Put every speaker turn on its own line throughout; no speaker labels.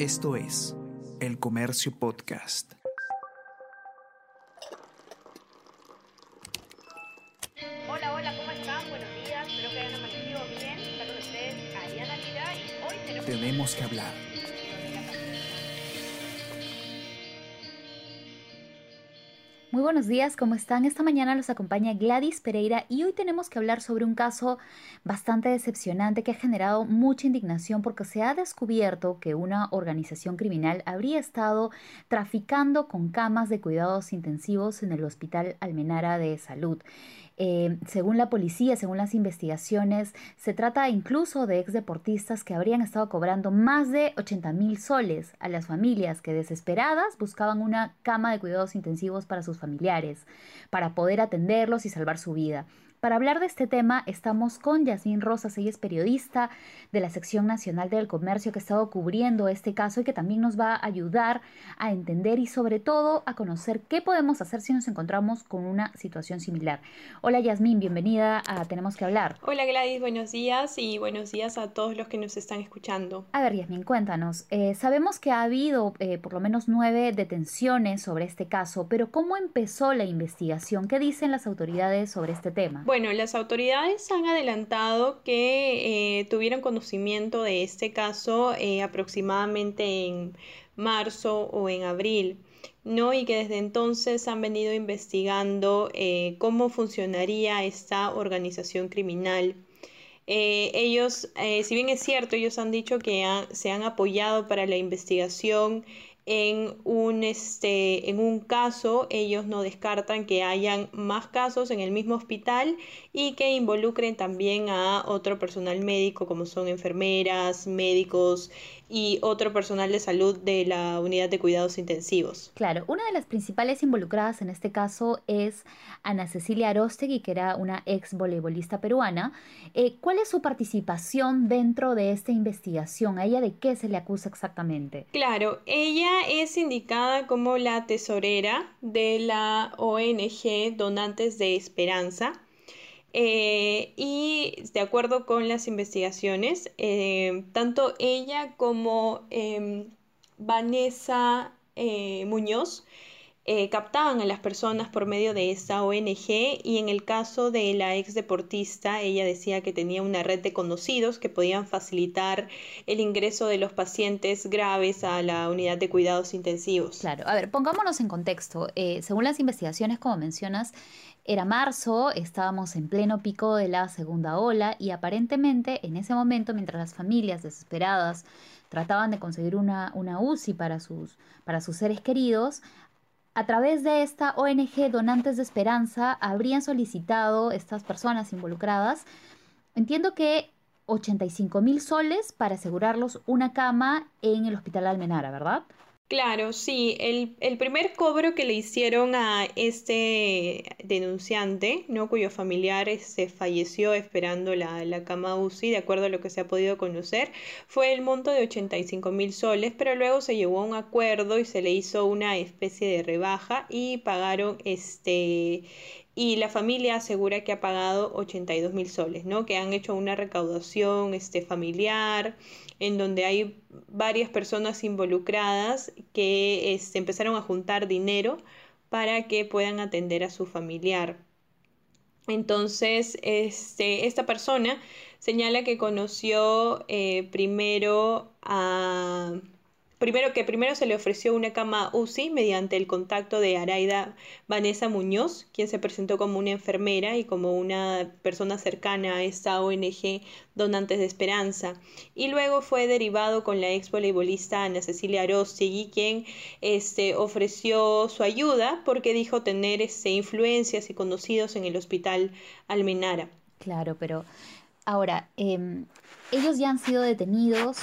Esto es El Comercio Podcast.
Hola, hola, ¿cómo están? Buenos días, espero que hayan amanecido bien. Con ustedes Ariana Lira y hoy tenemos...
Tenemos que hablar.
Muy buenos días, ¿cómo están? Esta mañana los acompaña Gladys Pereira y hoy tenemos que hablar sobre un caso bastante decepcionante que ha generado mucha indignación porque se ha descubierto que una organización criminal habría estado traficando con camas de cuidados intensivos en el Hospital Almenara de Salud. Eh, según la policía, según las investigaciones, se trata incluso de ex deportistas que habrían estado cobrando más de 80 mil soles a las familias que desesperadas buscaban una cama de cuidados intensivos para sus familiares, para poder atenderlos y salvar su vida. Para hablar de este tema estamos con Yasmín Rosas, ella es periodista de la sección nacional del comercio que ha estado cubriendo este caso y que también nos va a ayudar a entender y sobre todo a conocer qué podemos hacer si nos encontramos con una situación similar. Hola Yasmín, bienvenida a Tenemos que hablar.
Hola Gladys, buenos días y buenos días a todos los que nos están escuchando.
A ver Yasmín, cuéntanos, eh, sabemos que ha habido eh, por lo menos nueve detenciones sobre este caso, pero ¿cómo empezó la investigación? ¿Qué dicen las autoridades sobre este tema?
Bueno, las autoridades han adelantado que eh, tuvieron conocimiento de este caso eh, aproximadamente en marzo o en abril. ¿no? y que desde entonces han venido investigando eh, cómo funcionaría esta organización criminal. ellos, si bien es cierto, ellos han dicho que se han apoyado para la investigación en un, este, en un caso, ellos no descartan que hayan más casos en el mismo hospital y que involucren también a otro personal médico como son enfermeras, médicos y otro personal de salud de la unidad de cuidados intensivos.
Claro, una de las principales involucradas en este caso es Ana Cecilia Arostegui, que era una ex voleibolista peruana. Eh, ¿Cuál es su participación dentro de esta investigación? ¿A ella de qué se le acusa exactamente?
Claro, ella es indicada como la tesorera de la ONG Donantes de Esperanza. Eh, y de acuerdo con las investigaciones, eh, tanto ella como em, Vanessa eh, Muñoz eh, captaban a las personas por medio de esta ONG y en el caso de la ex deportista ella decía que tenía una red de conocidos que podían facilitar el ingreso de los pacientes graves a la unidad de cuidados intensivos.
Claro, a ver, pongámonos en contexto. Eh, según las investigaciones, como mencionas, era marzo, estábamos en pleno pico de la segunda ola y aparentemente en ese momento, mientras las familias desesperadas trataban de conseguir una, una UCI para sus, para sus seres queridos, a través de esta ONG Donantes de Esperanza habrían solicitado estas personas involucradas, entiendo que 85 mil soles para asegurarlos una cama en el Hospital Almenara, ¿verdad?
Claro, sí. El, el, primer cobro que le hicieron a este denunciante, ¿no? cuyo familiar se este, falleció esperando la, la, cama UCI, de acuerdo a lo que se ha podido conocer, fue el monto de 85 mil soles, pero luego se llevó a un acuerdo y se le hizo una especie de rebaja y pagaron este y la familia asegura que ha pagado 82 mil soles, ¿no? Que han hecho una recaudación este, familiar en donde hay varias personas involucradas que este, empezaron a juntar dinero para que puedan atender a su familiar. Entonces, este, esta persona señala que conoció eh, primero a Primero que primero se le ofreció una cama UCI mediante el contacto de Araida Vanessa Muñoz, quien se presentó como una enfermera y como una persona cercana a esta ONG Donantes de Esperanza. Y luego fue derivado con la ex voleibolista Ana Cecilia Arostegui, quien este, ofreció su ayuda porque dijo tener este, influencias y conocidos en el hospital Almenara.
Claro, pero ahora, em, ellos ya han sido detenidos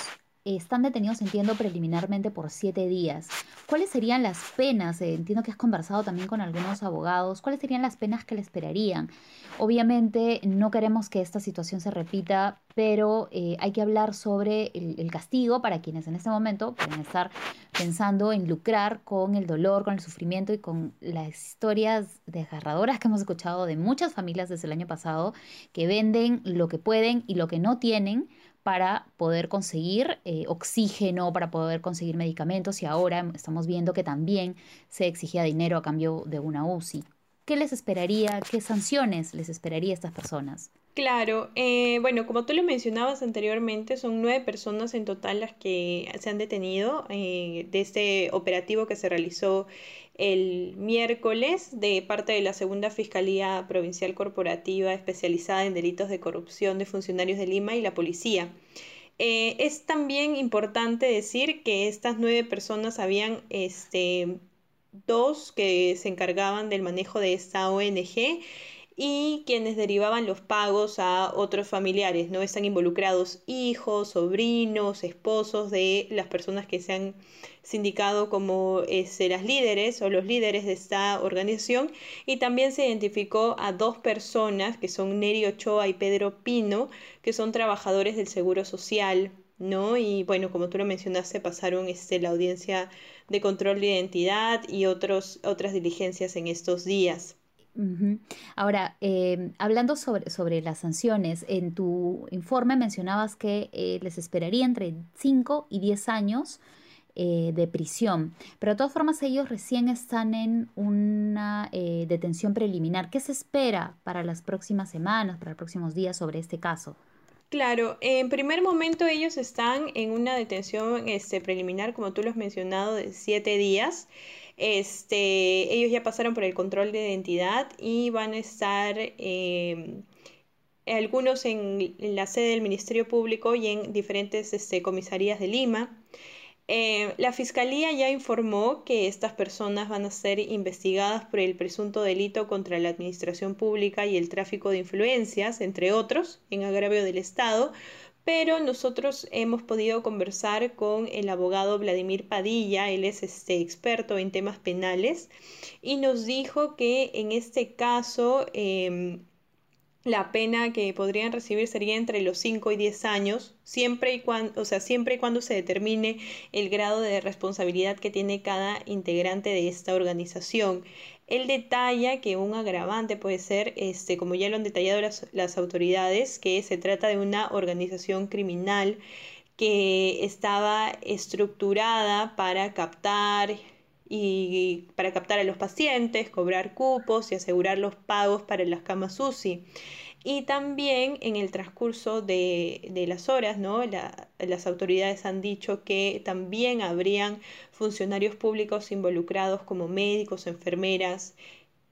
están detenidos, entiendo, preliminarmente por siete días. ¿Cuáles serían las penas? Eh, entiendo que has conversado también con algunos abogados. ¿Cuáles serían las penas que le esperarían? Obviamente no queremos que esta situación se repita, pero eh, hay que hablar sobre el, castigo para quienes en este momento pueden estar pensando en lucrar con el dolor, con el sufrimiento y con las historias desgarradoras que hemos escuchado de muchas familias desde el año pasado que venden lo que pueden y lo que no tienen para poder conseguir eh, oxígeno, para poder conseguir medicamentos y ahora estamos viendo que también se exigía dinero a cambio de una UCI. ¿Qué les esperaría, qué sanciones les esperaría a estas personas?
Claro, eh, bueno, como tú lo mencionabas anteriormente, son nueve personas en total las que se han detenido eh, de este operativo que se realizó el miércoles de parte de la Segunda Fiscalía Provincial Corporativa especializada en delitos de corrupción de funcionarios de Lima y la policía. Eh, es también importante decir que estas nueve personas habían este, dos que se encargaban del manejo de esta ONG y quienes derivaban los pagos a otros familiares, ¿no? Están involucrados hijos, sobrinos, esposos de las personas que se han sindicado como este, las líderes o los líderes de esta organización y también se identificó a dos personas que son Neri Ochoa y Pedro Pino, que son trabajadores del Seguro Social, ¿no? Y bueno, como tú lo mencionaste, pasaron este, la audiencia de control de identidad y otros, otras diligencias en estos días.
Ahora, em, hablando sobre, sobre, las sanciones, en tu informe mencionabas que eh, les esperaría entre 5 y 10 años eh, de prisión, pero de todas formas ellos recién están en una eh, detención preliminar. ¿Qué se espera para las próximas semanas, para los próximos días sobre este caso?
Claro, en primer momento ellos están en una detención este, preliminar, como tú lo has mencionado, de siete días. Este, ellos ya pasaron por el control de identidad y van a estar em, algunos en, la sede del Ministerio Público y en diferentes este, comisarías de Lima. Eh, la Fiscalía ya informó que estas personas van a ser investigadas por el presunto delito contra la administración pública y el tráfico de influencias, entre otros, en agravio del Estado, pero nosotros hemos podido conversar con el abogado Vladimir Padilla, él es este experto en temas penales, y nos dijo que en este caso em, la pena que podrían recibir sería entre los 5 y 10 años, siempre y cuando, o sea, siempre y cuando se determine el grado de responsabilidad que tiene cada integrante de esta organización. Él detalla que un agravante puede ser, este, como ya lo han detallado las, las autoridades, que se trata de una organización criminal que estaba estructurada para captar y para captar a los pacientes, cobrar cupos y asegurar los pagos para las camas UCI. Y también en el transcurso de, las horas, ¿no? las autoridades han dicho que también habrían funcionarios públicos involucrados como médicos, enfermeras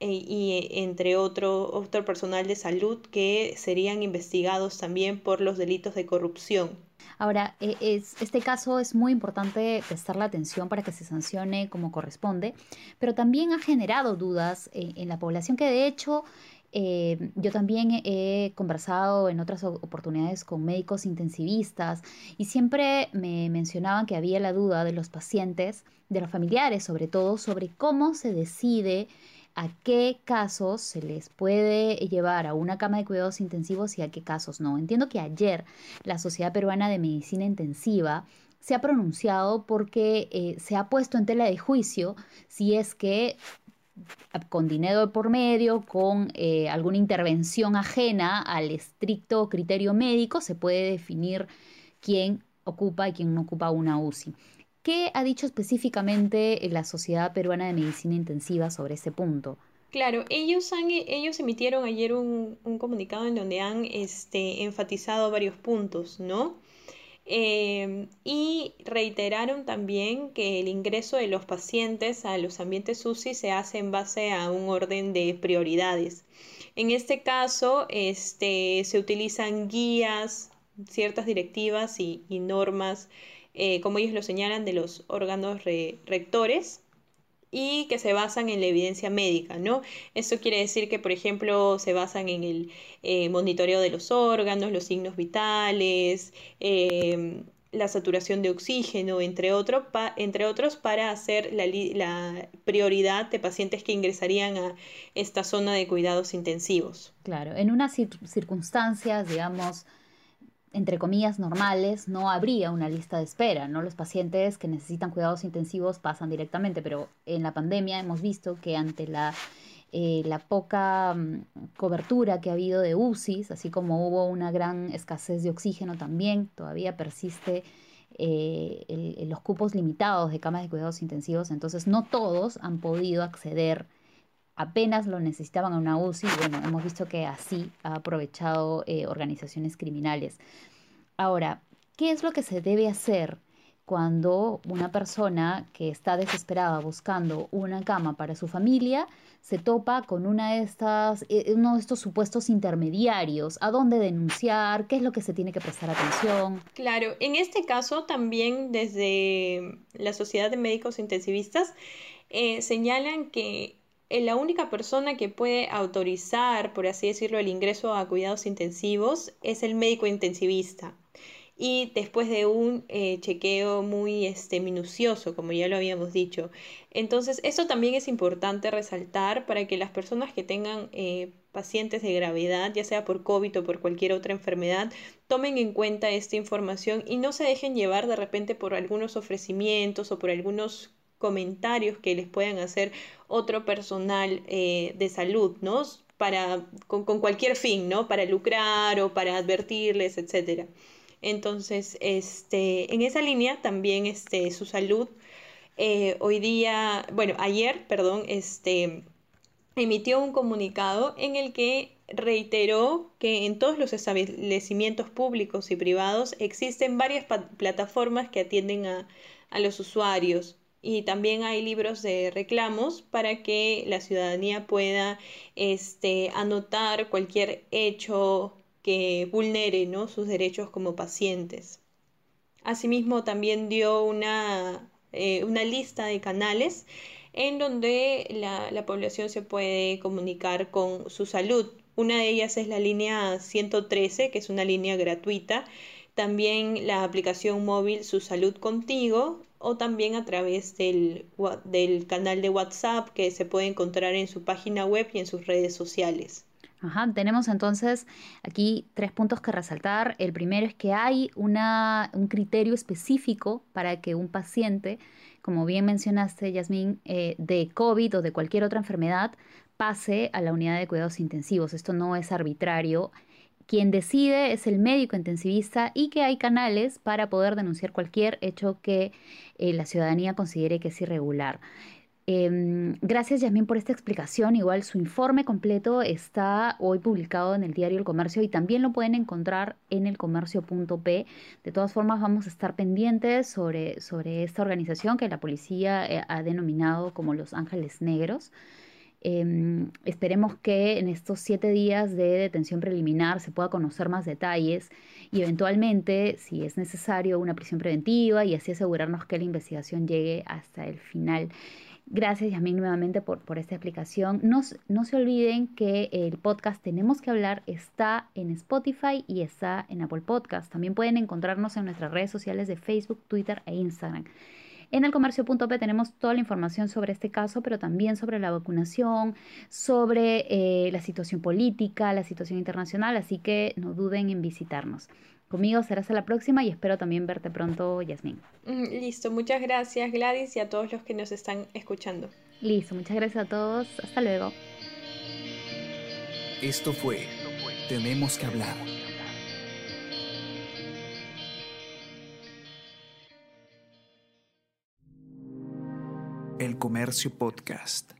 e, y entre otro, otro personal de salud que serían investigados también por los delitos de corrupción.
Ahora, e, es, este caso es muy importante prestar la atención para que se sancione como corresponde, pero también ha generado dudas en, la población que de hecho eh, yo también he conversado en otras oportunidades con médicos intensivistas y siempre me mencionaban que había la duda de los pacientes, de los familiares sobre todo, sobre cómo se decide a qué casos se les puede llevar a una cama de cuidados intensivos y a qué casos no. Entiendo que ayer la Sociedad Peruana de Medicina Intensiva se ha pronunciado porque eh, se ha puesto en tela de juicio si es que con dinero por medio, con eh, alguna intervención ajena al estricto criterio médico, se puede definir quién ocupa y quién no ocupa una UCI. ¿Qué ha dicho específicamente la Sociedad Peruana de Medicina Intensiva sobre ese punto?
Claro, ellos, han, ellos emitieron ayer un, comunicado en donde han este, enfatizado varios puntos, ¿no? Em, y reiteraron también que el ingreso de los pacientes a los ambientes UCI se hace en base a un orden de prioridades. En este caso, este, se utilizan guías, ciertas directivas y normas eh, como ellos lo señalan, de los órganos rectores y que se basan en la evidencia médica, ¿no? Esto quiere decir que, por ejemplo, se basan en el eh, monitoreo de los órganos, los signos vitales, em, la saturación de oxígeno, entre, entre otros, para hacer la, la, prioridad de pacientes que ingresarían a esta zona de cuidados intensivos.
Claro, en unas circunstancias, digamos, entre comillas, normales, no habría una lista de espera, ¿no? Los pacientes que necesitan cuidados intensivos pasan directamente, pero en la pandemia hemos visto que ante la eh, la poca mm, cobertura que ha habido de UCIs, así como hubo una gran escasez de oxígeno también, todavía persiste eh, los cupos limitados de camas de cuidados intensivos, entonces no todos han podido acceder, apenas lo necesitaban a una UCI, bueno, hemos visto que así ha aprovechado eh, organizaciones criminales. Ahora, ¿qué es lo que se debe hacer cuando una persona que está desesperada buscando una cama para su familia se topa con una de estas, eh, uno de estos supuestos intermediarios, a dónde denunciar, qué es lo que se tiene que prestar atención.
Claro, en este caso también desde la Sociedad de Médicos Intensivistas eh, señalan que la única persona que puede autorizar, por así decirlo, el ingreso a cuidados intensivos es el médico intensivista y después de un eh, chequeo muy este, minucioso, como ya lo habíamos dicho. Entonces, eso también es importante resaltar para que las personas que tengan eh, pacientes de gravedad, ya sea por COVID o por cualquier otra enfermedad, tomen en cuenta esta información y no se dejen llevar de repente por algunos ofrecimientos o por algunos comentarios que les puedan hacer otro personal eh, de salud, ¿no? Para, con, con, cualquier fin, ¿no? Para lucrar o para advertirles, etcétera. Entonces, este, en esa línea también este, su salud, eh, hoy día, bueno, ayer, perdón, este, emitió un comunicado en el que reiteró que en todos los establecimientos públicos y privados existen varias plataformas que atienden a, a los usuarios y también hay libros de reclamos para que la ciudadanía pueda este, anotar cualquier hecho que vulnere ¿no? sus derechos como pacientes. Asimismo, también dio una, eh, una lista de canales en donde la, la, población se puede comunicar con su salud. Una de ellas es la línea 113, que es una línea gratuita. También la aplicación móvil Su Salud Contigo o también a través del, del canal de WhatsApp que se puede encontrar en su página web y en sus redes sociales.
Ajá, tenemos entonces aquí tres puntos que resaltar. El primero es que hay una, un criterio específico para que un paciente, como bien mencionaste, Yasmín, eh, de COVID o de cualquier otra enfermedad, pase a la unidad de cuidados intensivos. Esto no es arbitrario. Quien decide es el médico intensivista y que hay canales para poder denunciar cualquier hecho que eh, la ciudadanía considere que es irregular. Em, gracias, Yasmín, por esta explicación. Igual su informe completo está hoy publicado en el diario El Comercio y también lo pueden encontrar en elcomercio.p. De todas formas, vamos a estar pendientes sobre, sobre esta organización que la policía eh, ha denominado como Los Ángeles Negros. Em, esperemos que en estos siete días de detención preliminar se pueda conocer más detalles y eventualmente, si es necesario, una prisión preventiva y así asegurarnos que la investigación llegue hasta el final. Gracias, Yasmin, nuevamente por, esta explicación. No, no, se olviden que el podcast Tenemos que hablar está en Spotify y está en Apple Podcast. También pueden encontrarnos en nuestras redes sociales de Facebook, Twitter e Instagram. En el comercio.p tenemos toda la información sobre este caso, pero también sobre la vacunación, sobre eh, la situación política, la situación internacional, así que no duden en visitarnos. Conmigo será hasta la próxima y espero también verte pronto, Yasmín.
Mm, listo, muchas gracias Gladys y a todos los que nos están escuchando.
Listo, muchas gracias a todos. Hasta luego.
Esto fue Tenemos que hablar. Comercio Podcast.